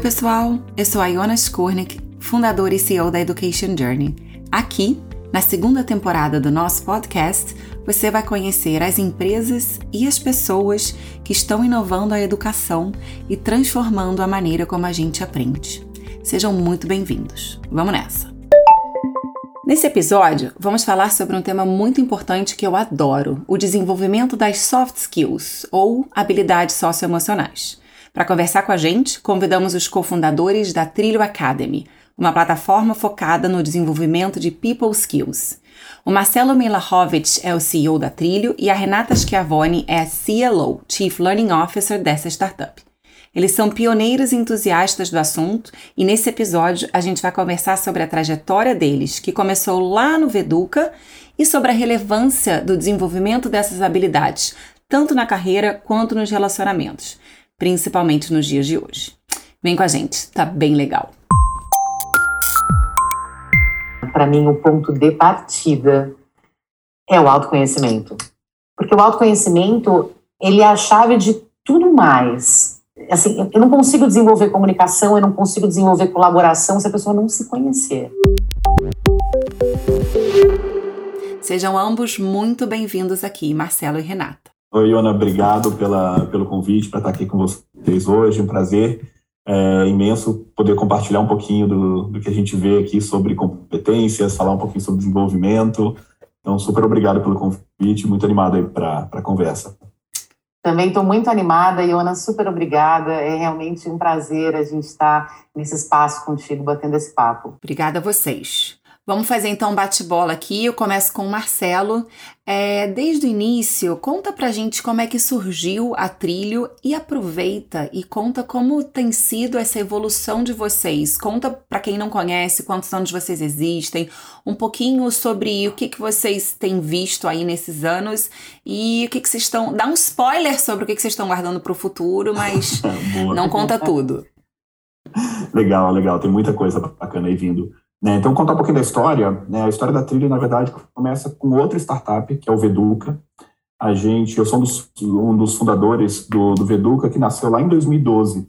pessoal, eu sou a Iona Skurnik, fundadora e CEO da Education Journey. Aqui, na segunda temporada do nosso podcast, você vai conhecer as empresas e as pessoas que estão inovando a educação e transformando a maneira como a gente aprende. Sejam muito bem-vindos. Vamos nessa! Nesse episódio, vamos falar sobre um tema muito importante que eu adoro: o desenvolvimento das soft skills, ou habilidades socioemocionais. Para conversar com a gente, convidamos os cofundadores da Trilho Academy, uma plataforma focada no desenvolvimento de people skills. O Marcelo Milahovic é o CEO da Trilho e a Renata Schiavone é a CLO, Chief Learning Officer dessa startup. Eles são pioneiros e entusiastas do assunto e nesse episódio a gente vai conversar sobre a trajetória deles, que começou lá no Veduca, e sobre a relevância do desenvolvimento dessas habilidades, tanto na carreira quanto nos relacionamentos principalmente nos dias de hoje. Vem com a gente, tá bem legal. Para mim, o ponto de partida é o autoconhecimento. Porque o autoconhecimento, ele é a chave de tudo mais. Assim, eu não consigo desenvolver comunicação, eu não consigo desenvolver colaboração se a pessoa não se conhecer. Sejam ambos muito bem-vindos aqui, Marcelo e Renata. Oi, Iona, obrigado pela, pelo convite para estar aqui com vocês hoje. Um prazer é, imenso poder compartilhar um pouquinho do, do que a gente vê aqui sobre competências, falar um pouquinho sobre desenvolvimento. Então, super obrigado pelo convite, muito animado aí para a conversa. Também estou muito animada, Iona, super obrigada. É realmente um prazer a gente estar nesse espaço contigo, batendo esse papo. Obrigada a vocês. Vamos fazer então um bate-bola aqui. Eu começo com o Marcelo. É, desde o início, conta pra gente como é que surgiu a Trilho e aproveita e conta como tem sido essa evolução de vocês. Conta para quem não conhece quantos anos vocês existem, um pouquinho sobre o que, que vocês têm visto aí nesses anos e o que, que vocês estão. Dá um spoiler sobre o que, que vocês estão guardando para o futuro, mas não conta tudo. Legal, legal. Tem muita coisa bacana aí vindo. Né? Então, contar um pouquinho da história. Né? A história da trilha, na verdade, começa com outra startup, que é o Veduca. A gente, eu sou um dos, um dos fundadores do, do Veduca, que nasceu lá em 2012,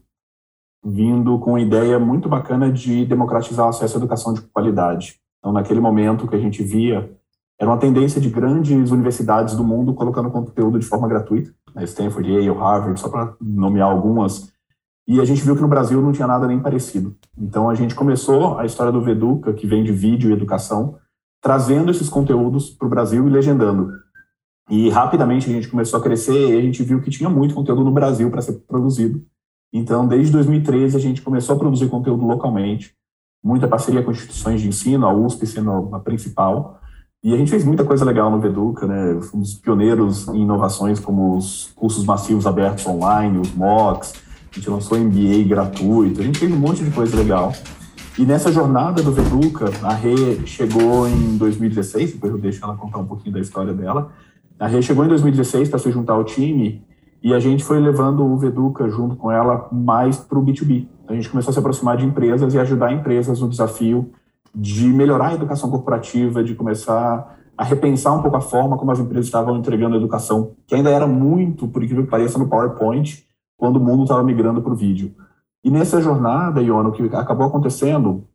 vindo com uma ideia muito bacana de democratizar o acesso à educação de qualidade. Então, naquele momento que a gente via, era uma tendência de grandes universidades do mundo colocando conteúdo de forma gratuita, né? Stanford, Yale, Harvard, só para nomear algumas, e a gente viu que no Brasil não tinha nada nem parecido. Então a gente começou a história do Veduca, que vem de vídeo e educação, trazendo esses conteúdos para o Brasil e legendando. E rapidamente a gente começou a crescer e a gente viu que tinha muito conteúdo no Brasil para ser produzido. Então, desde 2013, a gente começou a produzir conteúdo localmente, muita parceria com instituições de ensino, a USP sendo a principal. E a gente fez muita coisa legal no Veduca, né? Fomos pioneiros em inovações como os cursos massivos abertos online, os MOOCs, a gente lançou MBA gratuito, a gente fez um monte de coisa legal. E nessa jornada do Veduca, a Rê chegou em 2016, depois eu deixo ela contar um pouquinho da história dela. A Rê chegou em 2016 para se juntar ao time e a gente foi levando o Veduca junto com ela mais para o B2B. A gente começou a se aproximar de empresas e ajudar empresas no desafio de melhorar a educação corporativa, de começar a repensar um pouco a forma como as empresas estavam entregando a educação, que ainda era muito, por incrível que pareça, no PowerPoint, quando o mundo estava migrando para o vídeo. E nessa jornada, Iona, o que acabou acontecendo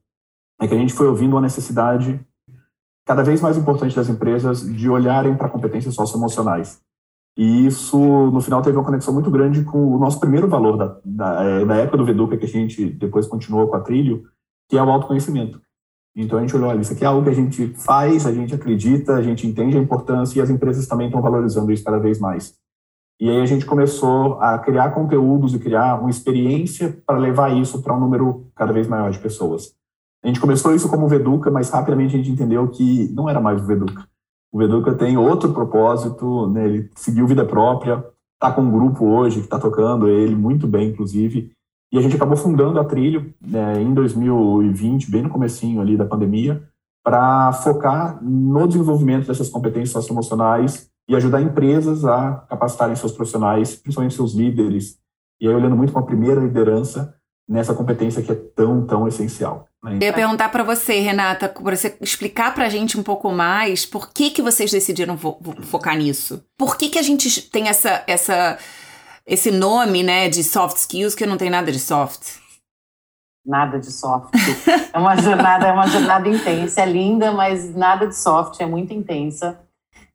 é que a gente foi ouvindo uma necessidade cada vez mais importante das empresas de olharem para competências socioemocionais. E isso, no final, teve uma conexão muito grande com o nosso primeiro valor da, da, é, da época do Veduca, que a gente depois continuou com a Trilho, que é o autoconhecimento. Então a gente olhou, olha, isso aqui é algo que a gente faz, a gente acredita, a gente entende a importância e as empresas também estão valorizando isso cada vez mais. E aí a gente começou a criar conteúdos e criar uma experiência para levar isso para um número cada vez maior de pessoas. A gente começou isso como Veduca, mas rapidamente a gente entendeu que não era mais o Veduca. O Veduca tem outro propósito, né? ele seguiu vida própria, está com um grupo hoje que está tocando ele muito bem, inclusive. E a gente acabou fundando a Trilho né, em 2020, bem no comecinho ali da pandemia, para focar no desenvolvimento dessas competências socioemocionais e ajudar empresas a capacitarem seus profissionais, principalmente seus líderes, e aí olhando muito para a primeira liderança nessa competência que é tão, tão essencial. Né? Eu ia perguntar para você, Renata, para você explicar para a gente um pouco mais por que, que vocês decidiram fo focar nisso. Por que, que a gente tem essa, essa, esse nome né, de soft skills que não tem nada de soft? nada de soft. É uma jornada, é uma jornada intensa, é linda, mas nada de soft, é muito intensa.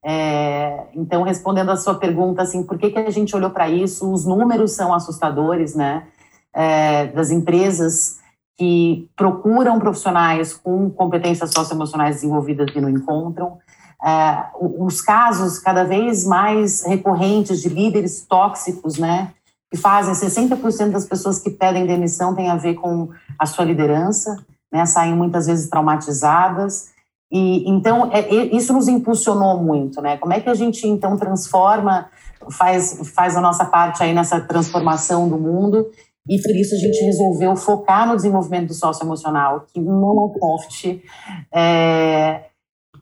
É, então, respondendo a sua pergunta, assim, por que, que a gente olhou para isso? Os números são assustadores, né? É, das empresas que procuram profissionais com competências socioemocionais desenvolvidas e não encontram. É, os casos cada vez mais recorrentes de líderes tóxicos, né? Que fazem 60% das pessoas que pedem demissão tem a ver com a sua liderança, né? Saem muitas vezes traumatizadas. E então é, isso nos impulsionou muito, né? Como é que a gente então transforma, faz faz a nossa parte aí nessa transformação do mundo? E por isso a gente resolveu focar no desenvolvimento do socioemocional, que não é soft. É,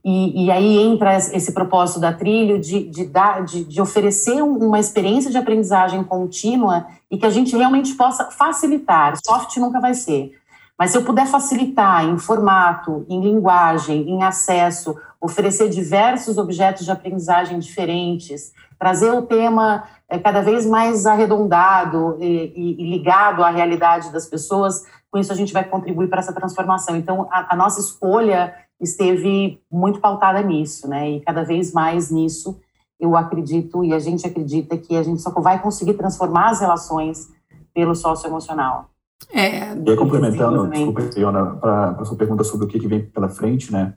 e, e, aí entra esse propósito da trilho de, de, dar, de, de oferecer uma experiência de aprendizagem contínua e que a gente realmente possa facilitar. Soft nunca vai ser, mas se eu puder facilitar em formato, em linguagem, em acesso, oferecer diversos objetos de aprendizagem diferentes, trazer o tema é, cada vez mais arredondado e, e, e, ligado à realidade das pessoas, com isso a gente vai contribuir para essa transformação. Então, a, a nossa escolha esteve muito pautada nisso, né? E cada vez mais nisso eu acredito e a gente acredita que a gente só vai conseguir transformar as relações pelo socioemocional. É, e aí, complementando, desculpa, Iona, para a sua pergunta sobre o que, que vem pela frente, né?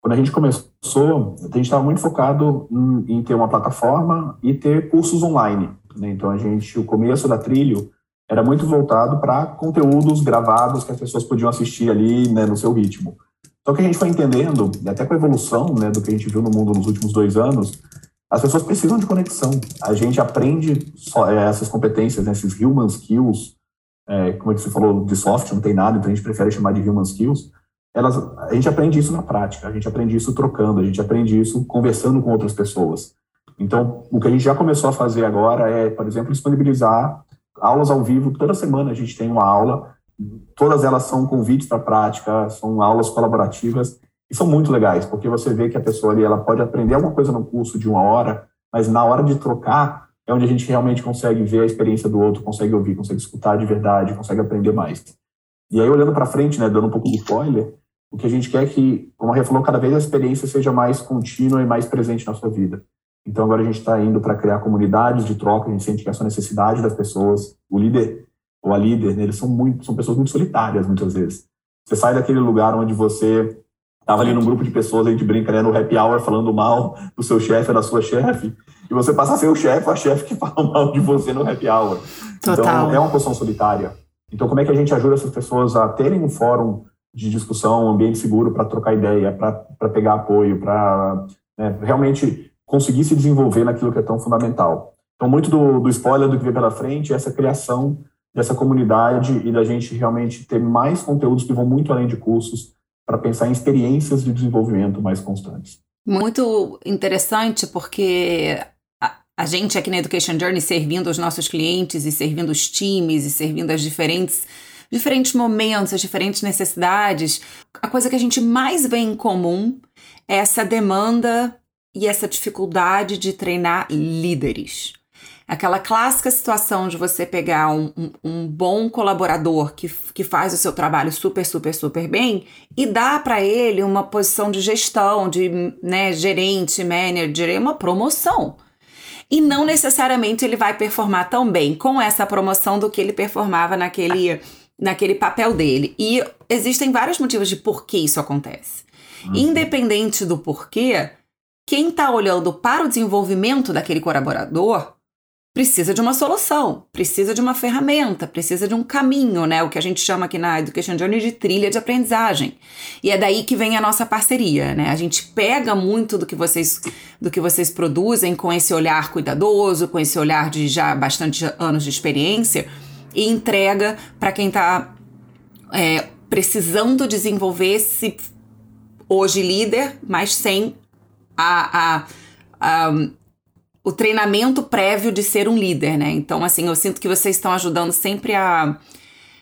Quando a gente começou, a gente estava muito focado em, em, ter uma plataforma e ter cursos online. Né? Então, a gente, o começo da Trilho era muito voltado para conteúdos gravados que as pessoas podiam assistir ali né, no seu ritmo. Só que a gente foi entendendo, até com a evolução né, do que a gente viu no mundo nos últimos dois anos, as pessoas precisam de conexão. A gente aprende é, essas competências, né, esses human skills, é, como é você falou, de soft, não tem nada, então a gente prefere chamar de human skills. Elas, a gente aprende isso na prática, a gente aprende isso trocando, a gente aprende isso conversando com outras pessoas. Então, o que a gente já começou a fazer agora é, por exemplo, disponibilizar aulas ao vivo. Toda semana a gente tem uma aula, todas elas são convites para prática, são aulas colaborativas e são muito legais, porque você vê que a pessoa ali ela pode aprender alguma coisa no curso de uma hora, mas na hora de trocar é onde a gente realmente consegue ver a experiência do outro, consegue ouvir, consegue escutar de verdade, consegue aprender mais. E aí, olhando para frente, né, dando um pouco de spoiler, o que a gente quer é que, como a Rê falou, cada vez a experiência seja mais contínua e mais presente na sua vida. Então, agora a gente está indo para criar comunidades de troca, a gente sente que essa necessidade das pessoas, o líder ou a líder, né, eles são, muito, são pessoas muito solitárias, muitas vezes. Você sai daquele lugar onde você estava ali num grupo de pessoas, a gente brinca, né, no happy hour, falando mal do seu chefe da sua chefe, e você passa a ser o chefe a chefe que fala mal de você no happy hour. Total. Então, é uma posição solitária. Então, como é que a gente ajuda essas pessoas a terem um fórum de discussão, um ambiente seguro para trocar ideia, para pegar apoio, para né, realmente conseguir se desenvolver naquilo que é tão fundamental. Então, muito do, do spoiler do que vem pela frente é essa criação dessa comunidade e da gente realmente ter mais conteúdos que vão muito além de cursos para pensar em experiências de desenvolvimento mais constantes. Muito interessante, porque a gente aqui na Education Journey servindo os nossos clientes e servindo os times e servindo as diferentes diferentes momentos, as diferentes necessidades, a coisa que a gente mais vê em comum é essa demanda e essa dificuldade de treinar líderes. Aquela clássica situação de você pegar um, um, um, bom colaborador que, que faz o seu trabalho super, super, super bem e dar para ele uma posição de gestão, de né, gerente, manager, uma promoção e não necessariamente ele vai performar tão bem com essa promoção do que ele performava naquele, naquele papel dele. E existem vários motivos de por que isso acontece. Uhum. Independente do porquê, quem está olhando para o desenvolvimento daquele colaborador precisa de uma solução, precisa de uma ferramenta, precisa de um caminho, né? O que a gente chama aqui na Education Journey de trilha de aprendizagem. E é daí que vem a nossa parceria, né? A gente pega muito do que vocês do que vocês produzem com esse olhar cuidadoso, com esse olhar de já bastante anos de experiência e entrega para quem está é, precisando desenvolver esse hoje líder, mas sem a, a, a o treinamento prévio de ser um líder, né? Então, assim, eu sinto que vocês estão ajudando sempre a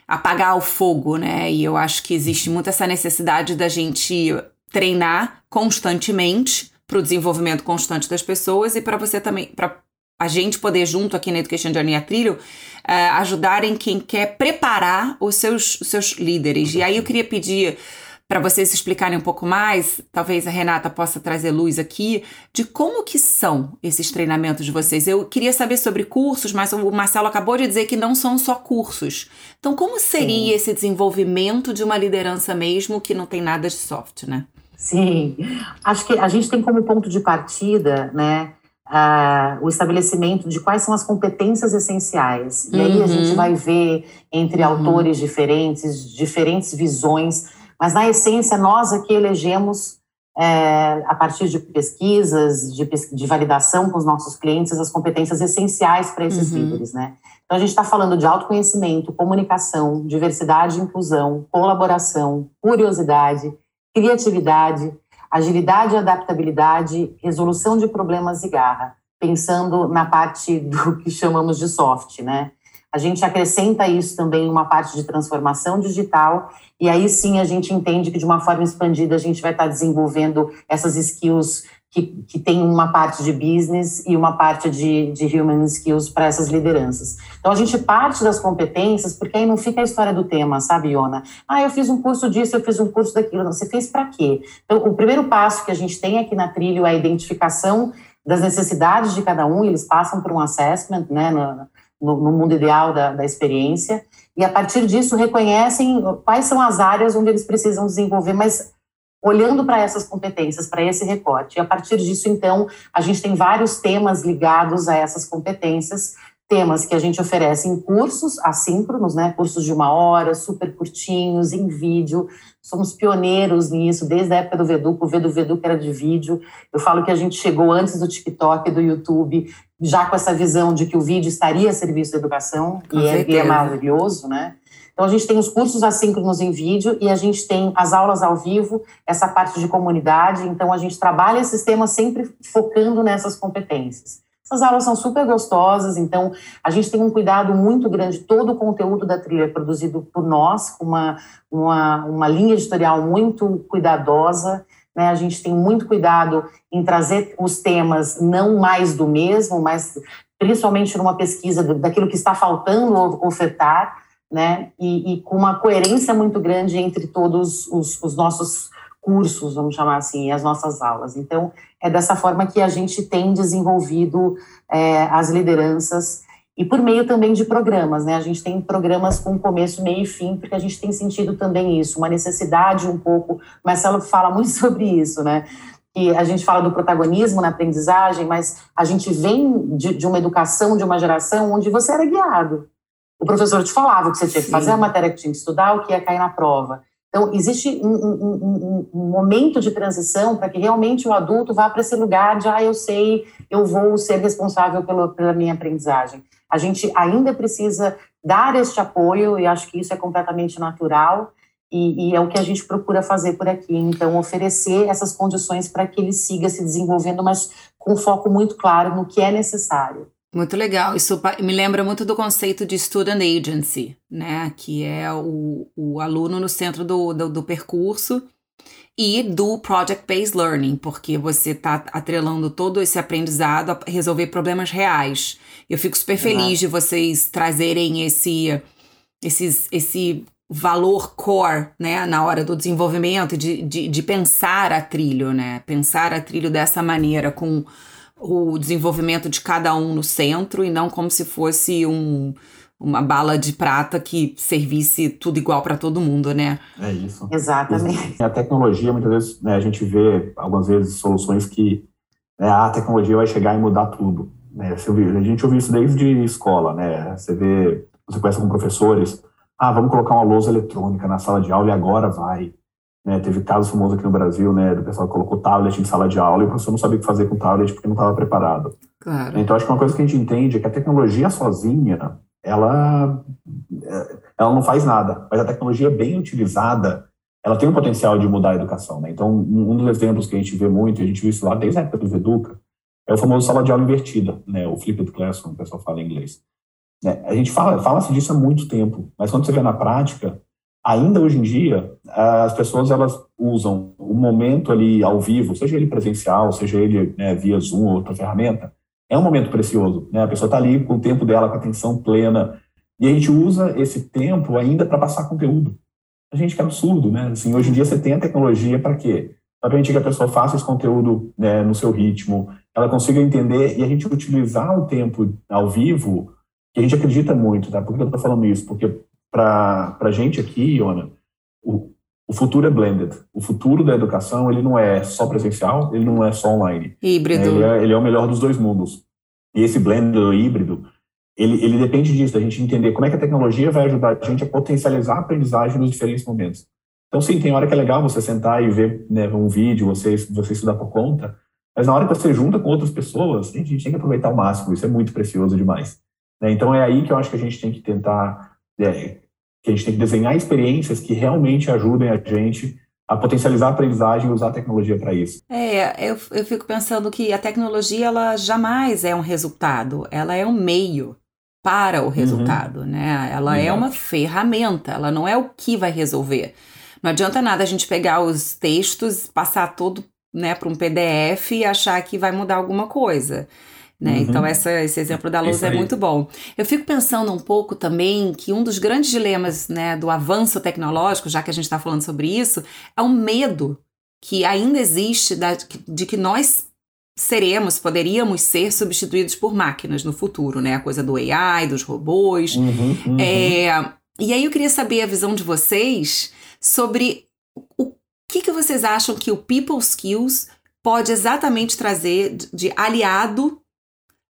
apagar o fogo, né? E eu acho que existe muito essa necessidade da gente treinar constantemente para o desenvolvimento constante das pessoas e para você também, para a gente poder, junto aqui na Education Journey a Trilho, uh, ajudarem quem quer preparar os seus, os seus líderes. E aí eu queria pedir para vocês explicarem um pouco mais, talvez a Renata possa trazer luz aqui, de como que são esses treinamentos de vocês. Eu queria saber sobre cursos, mas o Marcelo acabou de dizer que não são só cursos. Então, como seria Sim. esse desenvolvimento de uma liderança mesmo que não tem nada de soft, né? Sim, acho que a gente tem como ponto de partida, né, uh, o estabelecimento de quais são as competências essenciais. E uhum. aí a gente uhum. vai ver entre uhum. autores diferentes, diferentes visões, mas na essência nós aqui elegemos é, a partir de pesquisas, de, de, validação com os nossos clientes, as competências essenciais para esses uhum. líderes, né? Então a gente está falando de autoconhecimento, comunicação, diversidade e inclusão, colaboração, curiosidade, criatividade, agilidade e adaptabilidade, resolução de problemas e garra, pensando na parte do que chamamos de soft, né? A gente acrescenta isso também uma parte de transformação digital, e aí sim a gente entende que de uma forma expandida a gente vai estar desenvolvendo essas skills que, que tem uma parte de business e uma parte de, de human skills para essas lideranças. Então, a gente parte das competências, porque aí não fica a história do tema, sabe, Iona? Ah, eu fiz um curso disso, eu fiz um curso daquilo. Você fez para quê? Então, o primeiro passo que a gente tem aqui na trilha é a identificação das necessidades de cada um, eles passam por um assessment, né, no, no mundo ideal da, da experiência, e a partir disso reconhecem quais são as áreas onde eles precisam desenvolver, mas olhando para essas competências, para esse recorte. E a partir disso, então, a gente tem vários temas ligados a essas competências, temas que a gente oferece em cursos assíncronos, né, cursos de uma hora, super curtinhos, em vídeo. Somos pioneiros nisso, desde a época do Veduc, o Vedu Veduc era de vídeo. Eu falo que a gente chegou antes do TikTok do YouTube, já com essa visão de que o vídeo estaria a serviço da educação, e é, e é maravilhoso, né? Então, a gente tem os cursos assíncronos em vídeo e a gente tem as aulas ao vivo, essa parte de comunidade. Então, a gente trabalha esses temas sempre focando nessas competências. Essas aulas são super gostosas, então a gente tem um cuidado muito grande. Todo o conteúdo da trilha é produzido por nós, com uma, uma, uma linha editorial muito cuidadosa. Né? A gente tem muito cuidado em trazer os temas não mais do mesmo, mas principalmente numa pesquisa daquilo que está faltando ofertar né? E, e, com uma coerência muito grande entre todos os, os, nossos cursos, vamos chamar assim, as nossas aulas. Então, é dessa forma que a gente tem desenvolvido é, as lideranças e por meio também de programas, né? A gente tem programas com começo, meio e fim, porque a gente tem sentido também isso, uma necessidade um pouco. O Marcelo fala muito sobre isso, né? E a gente fala do protagonismo na aprendizagem, mas a gente vem de, de uma educação, de uma geração onde você era guiado o professor te falava que você tinha que fazer a matéria que tinha que estudar, o que ia cair na prova. Então, existe um, um, um, um momento de transição para que realmente o adulto vá para esse lugar de, ah, eu sei, eu vou ser responsável pelo, pela minha aprendizagem. A gente ainda precisa dar este apoio, e acho que isso é completamente natural, e, e é o que a gente procura fazer por aqui. Então, oferecer essas condições para que ele siga se desenvolvendo, mas com foco muito claro no que é necessário. Muito legal. Isso me lembra muito do conceito de student agency, né? Que é o, o aluno no centro do, do, do percurso e do project-based learning, porque você está atrelando todo esse aprendizado a resolver problemas reais. Eu fico super feliz de vocês trazerem esse, esses, esse valor core, né, na hora do desenvolvimento, de, de, de pensar a trilho, né? Pensar a trilho dessa maneira, com o desenvolvimento de cada um no centro e não como se fosse um, uma bala de prata que servisse tudo igual para todo mundo, né? É isso. Exatamente. A tecnologia, muitas vezes, né, a gente vê algumas vezes soluções que né, a tecnologia vai chegar e mudar tudo. Né? A gente ouve isso desde escola, né? Você vê, você conversa com professores, ah, vamos colocar uma lousa eletrônica na sala de aula e agora vai. Né, teve casos famosos aqui no Brasil, né, do pessoal que colocou tablet em sala de aula e o professor não sabia o que fazer com o tablet porque não estava preparado. Claro. Então, acho que uma coisa que a gente entende é que a tecnologia sozinha, ela, ela não faz nada, mas a tecnologia bem utilizada, ela tem um potencial de mudar a educação. Né? Então, um dos exemplos que a gente vê muito, a gente viu isso lá desde a época do Veduca, é o famoso sala de aula invertida, né, o flipped classroom, o pessoal fala em inglês. Né? A gente fala, fala-se disso há muito tempo, mas quando você vê na prática, ainda hoje em dia, as pessoas elas usam o momento ali ao vivo, seja ele presencial, seja ele né, via Zoom ou outra ferramenta, é um momento precioso, né? A pessoa está ali com o tempo dela, com a atenção plena, e a gente usa esse tempo ainda para passar conteúdo. A gente que é absurdo, né? Assim, hoje em dia você tem a tecnologia para quê? Para permitir que a pessoa faça esse conteúdo né, no seu ritmo, ela consiga entender e a gente utilizar o tempo ao vivo, que a gente acredita muito, tá? Por que eu estou falando isso? Porque para a gente aqui, Iona, o, o futuro é blended. O futuro da educação, ele não é só presencial, ele não é só online. Híbrido. Ele é, ele é o melhor dos dois mundos. E esse blended híbrido, ele, ele depende disso, da gente entender como é que a tecnologia vai ajudar a gente a potencializar a aprendizagem nos diferentes momentos. Então, sim, tem hora que é legal você sentar e ver né, um vídeo, você, você estudar por conta, mas na hora que você junta com outras pessoas, a gente tem que aproveitar ao máximo, isso é muito precioso demais. Né? Então, é aí que eu acho que a gente tem que tentar é, que a gente tem que desenhar experiências que realmente ajudem a gente a potencializar a aprendizagem e usar a tecnologia para isso. É, eu, eu fico pensando que a tecnologia ela jamais é um resultado, ela é um meio para o uhum. resultado, uhum. né? Ela é uma ferramenta, ela não é o que vai resolver. Não adianta nada a gente pegar os textos, passar todo né, para um PDF e achar que vai mudar alguma coisa. Né? Uhum. Então, essa, esse exemplo da luz é muito bom. Eu fico pensando um pouco também que um dos grandes dilemas né, do avanço tecnológico, já que a gente está falando sobre isso, é o medo que ainda existe da, de que nós seremos, poderíamos ser substituídos por máquinas no futuro, né? A coisa do AI, dos robôs. Uhum, uhum. É, e aí eu queria saber a visão de vocês sobre o que, que vocês acham que o People Skills pode exatamente trazer de aliado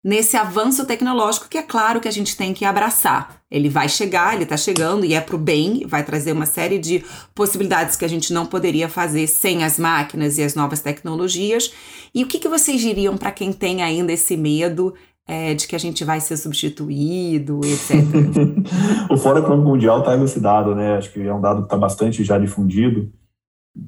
nesse avanço tecnológico que é claro que a gente tem que abraçar. Ele vai chegar, ele está chegando e é para o bem, vai trazer uma série de possibilidades que a gente não poderia fazer sem as máquinas e as novas tecnologias. E o que, que vocês diriam para quem tem ainda esse medo é, de que a gente vai ser substituído, etc. o Fórum Econômico Mundial está elucidado, né? Acho que é um dado que está bastante já difundido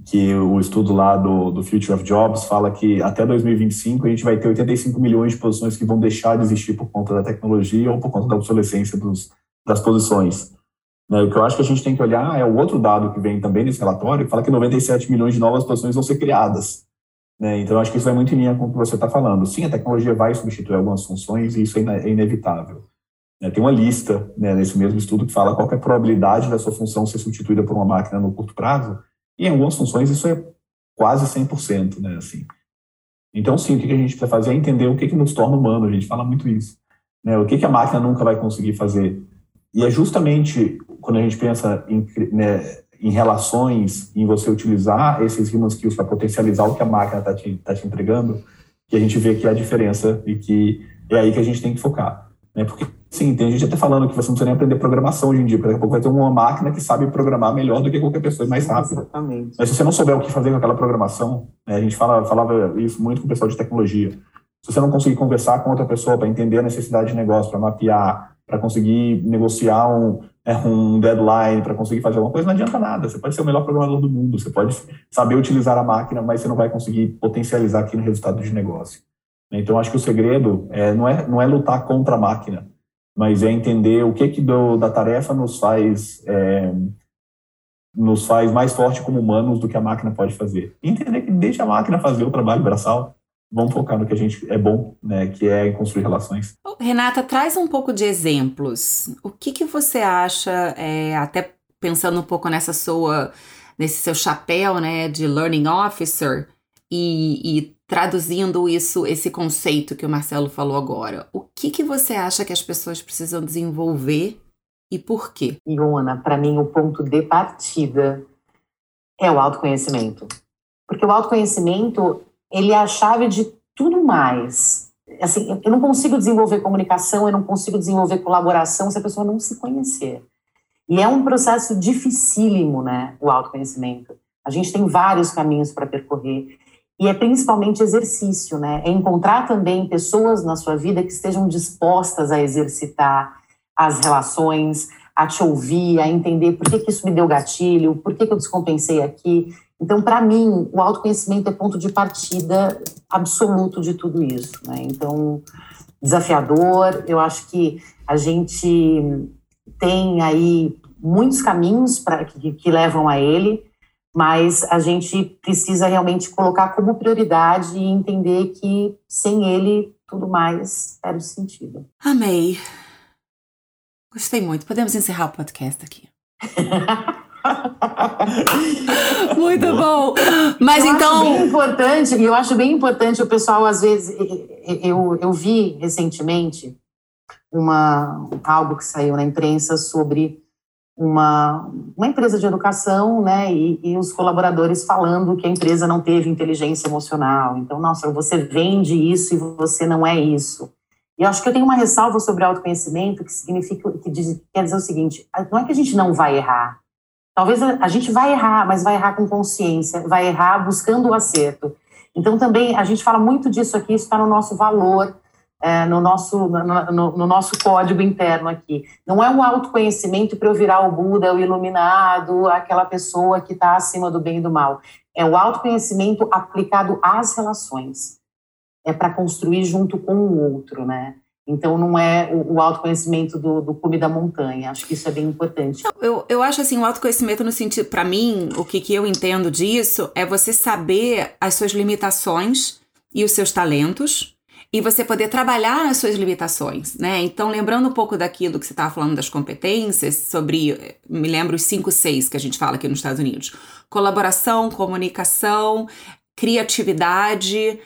que o estudo lá do, do Future of Jobs fala que até 2025 a gente vai ter 85 milhões de posições que vão deixar de existir por conta da tecnologia ou por conta da obsolescência dos, das posições. Né, o que eu acho que a gente tem que olhar é o outro dado que vem também nesse relatório, que fala que 97 milhões de novas posições vão ser criadas. Né, então, eu acho que isso vai muito em linha com o que você está falando. Sim, a tecnologia vai substituir algumas funções e isso é, é inevitável. Né, tem uma lista né, nesse mesmo estudo que fala qual é a probabilidade da sua função ser substituída por uma máquina no curto prazo, em algumas funções isso é quase 100%, né, assim. Então, sim, o que a gente precisa fazer é entender o que, que nos torna humano, a gente fala muito isso. Né, o que, que a máquina nunca vai conseguir fazer. E é justamente quando a gente pensa em, né, em relações, em você utilizar esses human skills para potencializar o que a máquina está te, tá te entregando, que a gente vê que é a diferença e que é aí que a gente tem que focar. Né? Porque, sim, tem gente até falando que você não precisa nem aprender programação hoje em dia, porque daqui a pouco vai ter uma máquina que sabe programar melhor do que qualquer pessoa e mais rápido. Exatamente. Mas se você não souber o que fazer com aquela programação, né, a gente fala, falava isso muito com o pessoal de tecnologia, se você não conseguir conversar com outra pessoa para entender a necessidade de negócio, para mapear, para conseguir negociar um, é, um deadline, para conseguir fazer alguma coisa, não adianta nada. Você pode ser o melhor programador do mundo, você pode saber utilizar a máquina, mas você não vai conseguir potencializar aquele resultado de negócio. Então, acho que o segredo é, não, é, não é lutar contra a máquina, mas é entender o que, que do, da tarefa nos faz, é, nos faz mais forte como humanos do que a máquina pode fazer. E entender que deixa a máquina fazer o trabalho braçal, vamos focar no que a gente é bom, né, que é construir relações. Renata, traz um pouco de exemplos. O que, que você acha, é, até pensando um pouco nessa sua, nesse seu chapéu, né, de learning officer e, e traduzindo isso, esse conceito que o Marcelo falou agora, o que, que você acha que as pessoas precisam desenvolver e por quê? Iona, para mim o ponto de partida é o autoconhecimento. Porque o autoconhecimento, ele é a chave de tudo mais. Assim, eu não consigo desenvolver comunicação, eu não consigo desenvolver colaboração se a pessoa não se conhecer. E é um processo dificílimo, né, o autoconhecimento. A gente tem vários caminhos para percorrer. E é principalmente exercício, né? É encontrar também pessoas na sua vida que estejam dispostas a exercitar as relações, a te ouvir, a entender por que, que isso me deu gatilho, por que, que eu descompensei aqui. Então, para mim, o autoconhecimento é ponto de partida absoluto de tudo isso. Né? Então, desafiador, eu acho que a gente tem aí muitos caminhos para que, que levam a ele mas a gente precisa realmente colocar como prioridade e entender que sem ele tudo mais perde sentido. Amei. Gostei muito. Podemos encerrar o podcast aqui. Muito bom. Mas eu então. Acho bem importante, eu acho bem importante o pessoal, às vezes, eu, eu vi recentemente uma, algo que saiu na imprensa sobre uma, uma empresa de educação, né, e, e, os colaboradores falando que a empresa não teve inteligência emocional. Então, nossa, você vende isso e você não é isso. E acho que eu tenho uma ressalva sobre autoconhecimento que significa, que diz, quer dizer o seguinte: não é que a gente não vai errar. Talvez a, a gente vai errar, mas vai errar com consciência, vai errar buscando o acerto. Então, também, a gente fala muito disso aqui, isso está no nosso valor é, no, nosso, no, no, no, nosso código interno aqui. Não é um autoconhecimento para eu virar o Buda, o iluminado, aquela pessoa que está acima do bem e do mal. É o autoconhecimento aplicado às relações. É para construir junto com o outro, né? Então, não é o, autoconhecimento do, do cume da montanha. Acho que isso é bem importante. Eu, eu acho assim, o autoconhecimento no sentido, para mim, o que, que eu entendo disso é você saber as suas limitações e os seus talentos, e você poder trabalhar as suas limitações, né? Então, lembrando um pouco daquilo que você estava falando das competências, sobre, me lembro os 5, 6 que a gente fala aqui nos Estados Unidos: colaboração, comunicação, criatividade,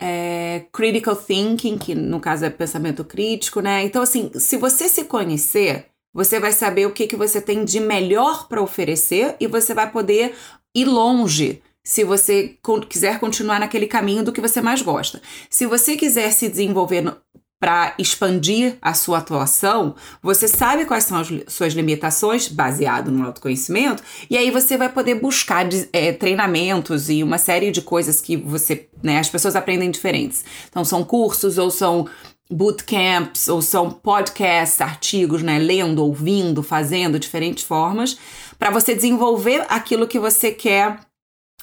é, critical thinking, que no caso é pensamento crítico, né? Então, assim, se você se conhecer, você vai saber o que, que você tem de melhor para oferecer e você vai poder ir longe se você quiser continuar naquele caminho do que você mais gosta. Se você quiser se desenvolver para expandir a sua atuação, você sabe quais são as suas limitações, baseado no autoconhecimento, e aí você vai poder buscar é, treinamentos e uma série de coisas que você, né, as pessoas aprendem diferentes. Então, são cursos ou são bootcamps ou são podcasts, artigos, né, lendo, ouvindo, fazendo diferentes formas, para você desenvolver aquilo que você quer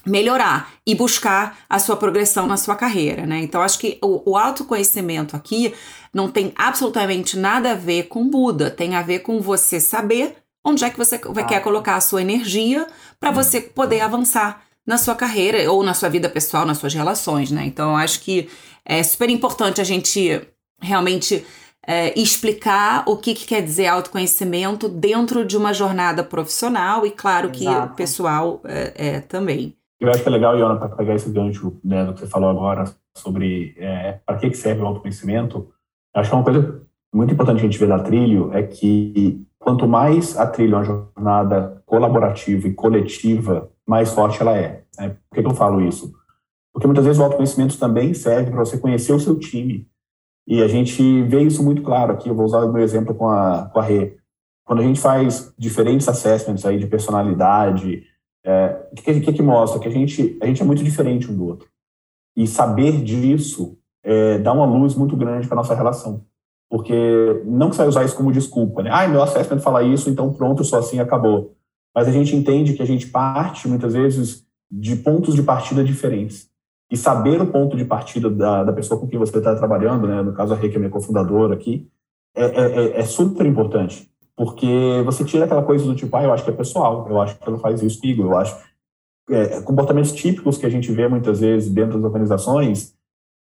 melhorar e buscar a sua progressão na sua carreira, né? Então acho que o, o, autoconhecimento aqui não tem absolutamente nada a ver com Buda, tem a ver com você saber onde é que você ah. quer colocar a sua energia para hum. você poder avançar na sua carreira ou na sua vida pessoal, nas suas relações, né? Então acho que é super importante a gente realmente é, explicar o que, que, quer dizer autoconhecimento dentro de uma jornada profissional e claro Exato. que pessoal é, é também. Eu acho que é legal, Iona, para pegar esse gancho né, do que você falou agora sobre é, para que, serve o autoconhecimento, acho que é uma coisa muito importante que a gente vê da trilho é que quanto mais a trilha é uma jornada colaborativa e coletiva, mais forte ela é. Né? Por que eu falo isso? Porque muitas vezes o autoconhecimento também serve para você conhecer o seu time. E a gente vê isso muito claro aqui. Eu vou usar o meu exemplo com a, com a Rê. Quando a gente faz diferentes assessments aí de personalidade, é, o que, que, que, mostra? Que a gente, a gente é muito diferente um do outro. E saber disso é, dá uma luz muito grande para nossa relação. Porque não que você vai usar isso como desculpa, né? Ah, meu assessment fala isso, então pronto, só assim acabou. Mas a gente entende que a gente parte, muitas vezes, de pontos de partida diferentes. E saber o ponto de partida da, da pessoa com quem você está trabalhando, né? no caso a Rê, que é minha cofundadora aqui, é, é, é, é super importante porque você tira aquela coisa do tipo, ah, eu acho que é pessoal, eu acho que ela faz isso comigo, eu acho. É, comportamentos típicos que a gente vê muitas vezes dentro das organizações.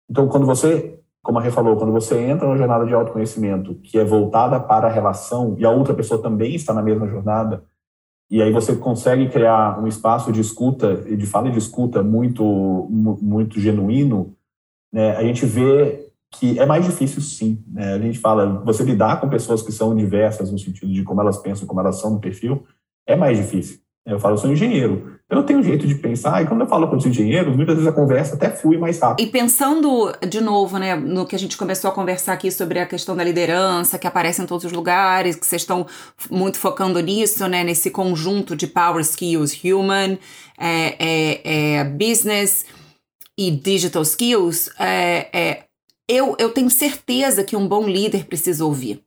Então, quando você, como a Rê falou, quando você entra numa jornada de autoconhecimento que é voltada para a relação e a outra pessoa também está na mesma jornada, e aí você consegue criar um espaço de escuta, de fala e de escuta muito, muito genuíno, né, a gente vê que é mais difícil sim. Né? A gente fala, você lidar com pessoas que são diversas no sentido de como elas pensam, como elas são no perfil, é mais difícil. Eu falo, eu sou engenheiro. Eu não tenho um jeito de pensar, e quando eu falo com os engenheiros, muitas vezes a conversa até flui mais rápido. E pensando de novo, né, no que a gente começou a conversar aqui sobre a questão da liderança, que aparece em todos os lugares, que vocês estão muito focando nisso, né, nesse conjunto de power skills, human, é, é, é business e digital skills, é, é eu, eu tenho certeza que um bom líder precisa ouvir.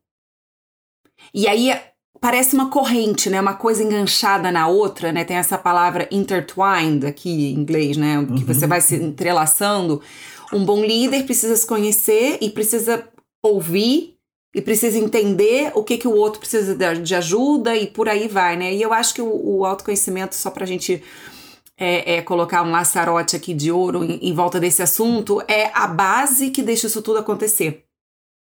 E aí parece uma corrente, né? Uma coisa enganchada na outra, né? Tem essa palavra intertwined aqui em inglês, né? Uhum. Que você vai se entrelaçando. Um bom líder precisa se conhecer e precisa ouvir e precisa entender o que, que o outro precisa de ajuda e por aí vai, né? E eu acho que o, o autoconhecimento, só pra gente é, é, colocar um laçarote aqui de ouro em, em, volta desse assunto, é a base que deixa isso tudo acontecer.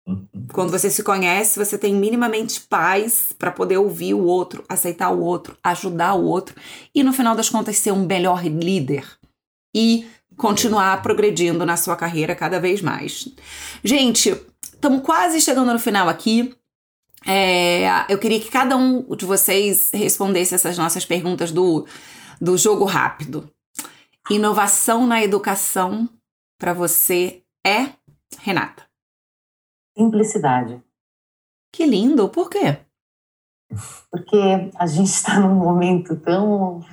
Uhum. Quando você se conhece, você tem minimamente paz para poder ouvir o outro, aceitar o outro, ajudar o outro e no final das contas ser um melhor líder e continuar progredindo na sua carreira cada vez mais. Gente, estamos quase chegando no final aqui. É, eu queria que cada um de vocês respondesse essas nossas perguntas do, do jogo rápido. Inovação na educação para você é, Renata? Simplicidade. Que lindo, por quê? Porque a gente está num momento tão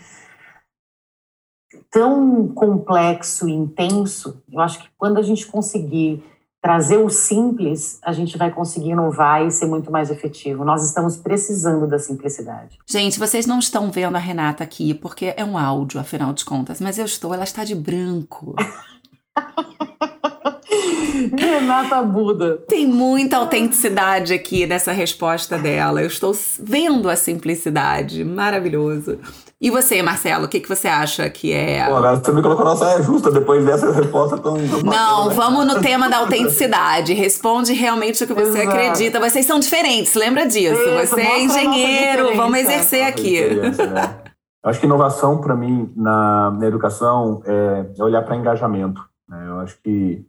tão complexo e intenso. Eu acho que quando a gente conseguir trazer o simples, a gente vai conseguir inovar e ser muito mais efetivo. Nós estamos precisando da simplicidade. Gente, vocês não estão vendo a Renata aqui porque é um áudio, afinal de contas, mas eu estou, ela está de branco. Renata Buda. Tem muita autenticidade aqui nessa resposta dela. Eu estou vendo a simplicidade. Maravilhoso. E você, Marcelo, o que, que você acha que é. Pô, agora você me colocou na saia justa depois dessa resposta tão. tão Não, vamos no tema da autenticidade. Responde realmente o que você Exato. acredita. Vocês são diferentes, lembra disso? Isso, você é engenheiro, vamos exercer aqui. Né? Acho que inovação, para mim, na, na educação, é, é olhar para engajamento. Né? Eu acho que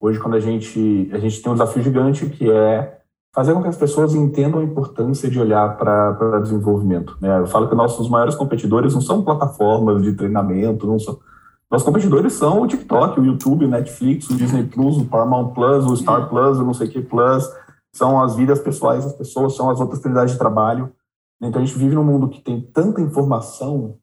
hoje, quando a gente, a gente tem um desafio gigante que é fazer com que as pessoas entendam a importância de olhar para desenvolvimento. Né? Eu falo que nossos maiores competidores não são plataformas de treinamento, não são. Nossos competidores são o TikTok, o YouTube, o Netflix, o Disney Plus, o Paramount Plus, o Star Plus, o não sei o que Plus. São as vidas pessoais das pessoas, são as outras oportunidades de trabalho. Então a gente vive num mundo que tem tanta informação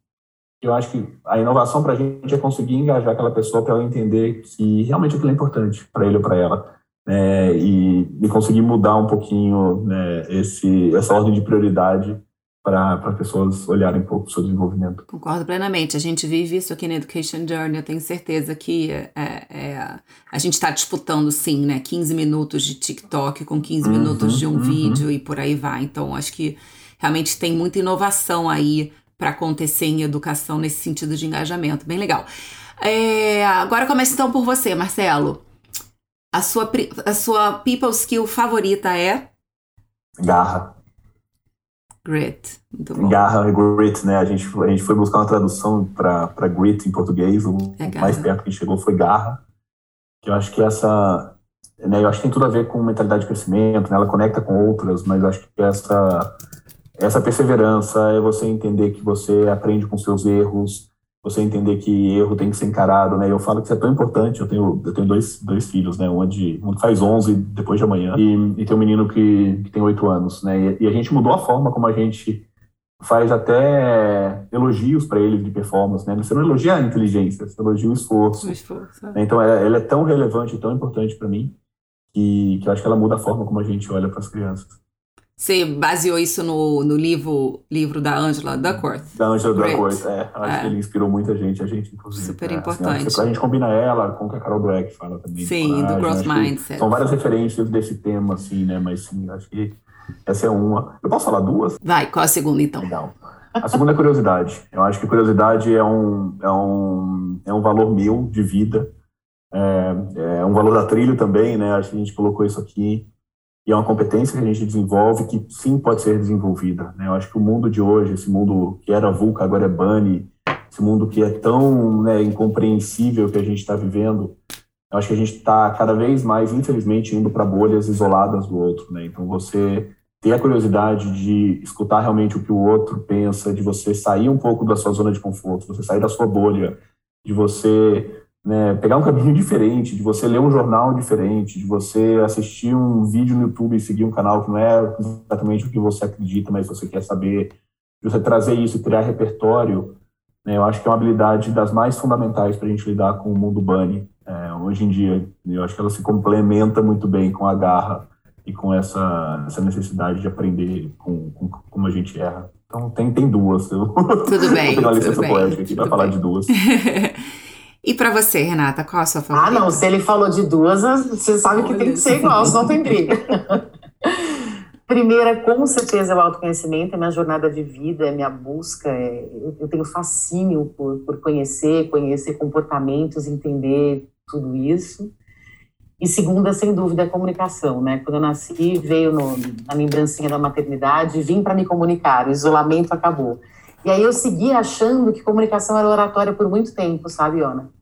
eu acho que a inovação para a gente é conseguir engajar aquela pessoa para ela entender que realmente aquilo é importante para ele ou para ela né, e, e, conseguir mudar um pouquinho né, esse, essa ordem de prioridade para pessoas olharem um pouco o seu desenvolvimento. Concordo plenamente. A gente vive isso aqui na Education Journey. Eu tenho certeza que é, é, a gente está disputando, sim, né? 15 minutos de TikTok com 15 uhum, minutos de um uhum. vídeo e por aí vai. Então, acho que realmente tem muita inovação aí para acontecer em educação nesse sentido de engajamento. Bem legal. É, agora começa então por você, Marcelo. A sua, a sua people skill favorita é? Garra. Grit. Garra e grit, né? A gente, a gente foi buscar uma tradução para grit em português. O é mais perto que chegou foi garra. Que eu acho que essa. Né, eu acho que tem tudo a ver com mentalidade de crescimento, né? Ela conecta com outras, mas eu acho que essa, essa perseverança é você entender que você aprende com seus erros, você entender que erro tem que ser encarado, né? Eu falo que isso é tão importante. Eu tenho, eu tenho dois, dois filhos, né? Um, de, um que faz 11 depois de amanhã e, e tem um menino que, que tem 8 anos, né? E, e, a gente mudou a forma como a gente faz até elogios para ele de performance, né? Você não elogia a inteligência, você elogia o esforço. O esforço. É. Então, ela, ela, é tão relevante e tão importante para mim que, que eu acho que ela muda a forma como a gente olha para as crianças. Você baseou isso no, no livro, livro da Angela Duckworth? Da Angela Duckworth, é. Acho é. que ele inspirou muita gente, a gente, inclusive. Super é, importante. Assim, a gente combina ela com o que a Carol Dweck fala também. Sim, do Growth Mindset. São várias referências desse tema, assim, né? Mas sim, acho que essa é uma. Eu posso falar duas? Vai, qual a segunda então? Legal. A segunda é curiosidade. Eu acho que curiosidade é um, é um, é um valor meu de vida. É, é um valor da trilha também, né? Acho que a gente colocou isso aqui e é uma competência que a gente desenvolve que sim pode ser desenvolvida. Né? Eu acho que o mundo de hoje, esse mundo que era VUCA, agora é BANI, esse mundo que é tão né, incompreensível que a gente está vivendo, eu acho que a gente está cada vez mais, infelizmente, indo para bolhas isoladas do outro. Né? Então, você ter a curiosidade de escutar realmente o que o outro pensa, de você sair um pouco da sua zona de conforto, você sair da sua bolha, de você né, pegar um caminho diferente, de você ler um jornal diferente, de você assistir um vídeo no YouTube e seguir um canal que não é exatamente o que você acredita, mas você quer saber, de você trazer isso e criar repertório, né, eu acho que é uma habilidade das mais fundamentais para a gente lidar com o mundo bunny é, hoje em dia. Eu acho que ela se complementa muito bem com a garra e com essa, essa necessidade de aprender com, com como a gente erra. Então tem, tem duas. Eu tudo bem. Vou pegar uma licença poética aqui para falar de duas. E para você, Renata, qual a sua favorita? Ah, não, se ele falou de duas, você sabe que tem que ser igual, senão tem briga. primeira, com certeza, é o autoconhecimento, é minha jornada de vida, é minha busca. É, eu, eu, tenho fascínio por, por conhecer, conhecer comportamentos, entender tudo isso. E segunda, sem dúvida, é a comunicação, né? Quando eu nasci, veio no, na lembrancinha da maternidade, vim para me comunicar, o isolamento acabou. E aí eu segui achando que comunicação era oratória por muito tempo, sabe, Ana?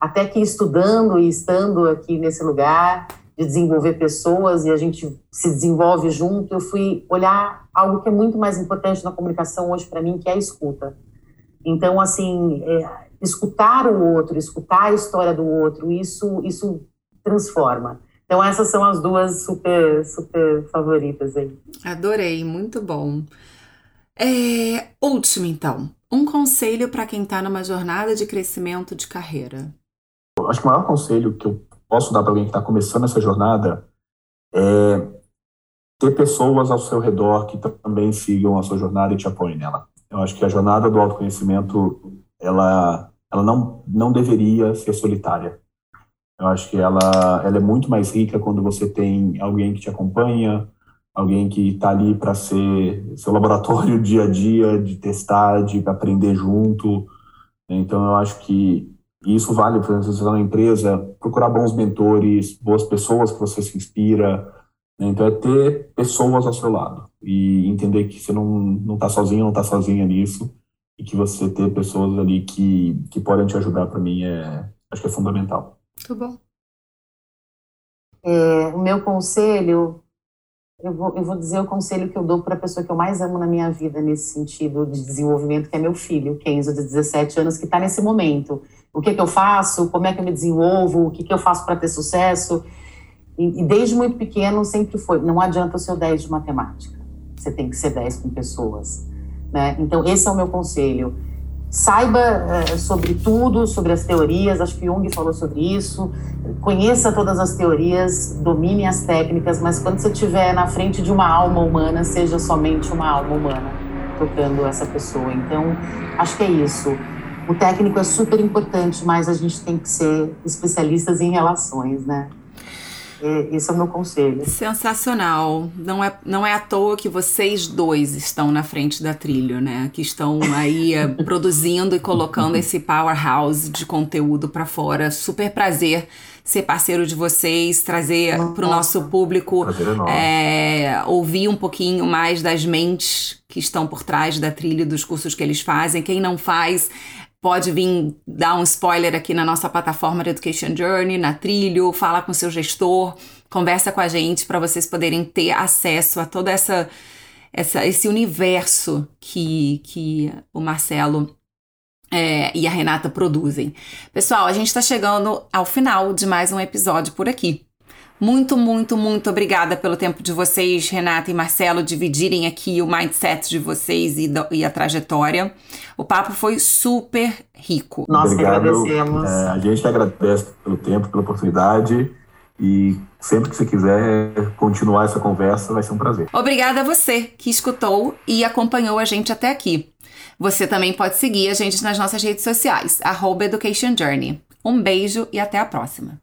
Até que estudando e estando aqui nesse lugar de desenvolver pessoas e a gente se desenvolve junto, eu fui olhar algo que é muito mais importante na comunicação hoje para mim, que é a escuta. Então, assim, é, escutar o outro, escutar a história do outro, isso, isso transforma. Então essas são as duas super, super favoritas aí. Adorei, muito bom. É, último então, um conselho para quem está numa jornada de crescimento de carreira. Acho que o maior conselho que eu posso dar para alguém que está começando essa jornada é ter pessoas ao seu redor que também sigam a sua jornada e te apoiem nela. Eu acho que a jornada do autoconhecimento ela ela não não deveria ser solitária. Eu acho que ela, ela é muito mais rica quando você tem alguém que te acompanha, alguém que está ali para ser seu laboratório dia a dia, de testar, de aprender junto. Então, eu acho que isso vale, para você está empresa, procurar bons mentores, boas pessoas que você se inspira. Né? Então, é ter pessoas ao seu lado e entender que você não está sozinho, não está sozinha nisso e que você ter pessoas ali que, que podem te ajudar, para mim, é, acho que é fundamental. Muito bom. É, o meu conselho, eu vou, eu vou dizer o conselho que eu dou para a pessoa que eu mais amo na minha vida nesse sentido de desenvolvimento, que é meu filho, Kenzo, de 17 anos, que está nesse momento. O que, que eu faço? Como é que eu me desenvolvo? O que, que eu faço para ter sucesso? E, e, desde muito pequeno sempre foi, não adianta o seu 10 de matemática. Você tem que ser 10 com pessoas. Né? Então, esse é o meu conselho saiba é, sobre tudo, sobre as teorias, acho que Jung falou sobre isso, conheça todas as teorias, domine as técnicas, mas quando você estiver na frente de uma alma humana, seja somente uma alma humana tocando essa pessoa. Então, acho que é isso. O técnico é super importante, mas a gente tem que ser especialistas em relações, né? Esse é o meu conselho. Sensacional. Não é, não é à toa que vocês dois estão na frente da trilha, né? Que estão aí eh, produzindo e colocando esse powerhouse de conteúdo para fora. Super prazer ser parceiro de vocês, trazer para o nosso público é, ouvir um pouquinho mais das mentes que estão por trás da trilha dos cursos que eles fazem. Quem não faz, pode vir dar um spoiler aqui na nossa plataforma de Education Journey, na Trilho, fala com seu gestor, conversa com a gente para vocês poderem ter acesso a toda essa, essa esse universo que, que o Marcelo é, e a Renata produzem. Pessoal, a gente está chegando ao final de mais um episódio por aqui. Muito, muito, muito obrigada pelo tempo de vocês, Renata e Marcelo, dividirem aqui o mindset de vocês e, do, e a trajetória. O papo foi super rico. Nós Obrigado. agradecemos. É, a gente agradece pelo tempo, pela oportunidade. E sempre que você quiser continuar essa conversa, vai ser um prazer. Obrigada a você que escutou e acompanhou a gente até aqui. Você também pode seguir a gente nas nossas redes sociais, Education Journey. Um beijo e até a próxima.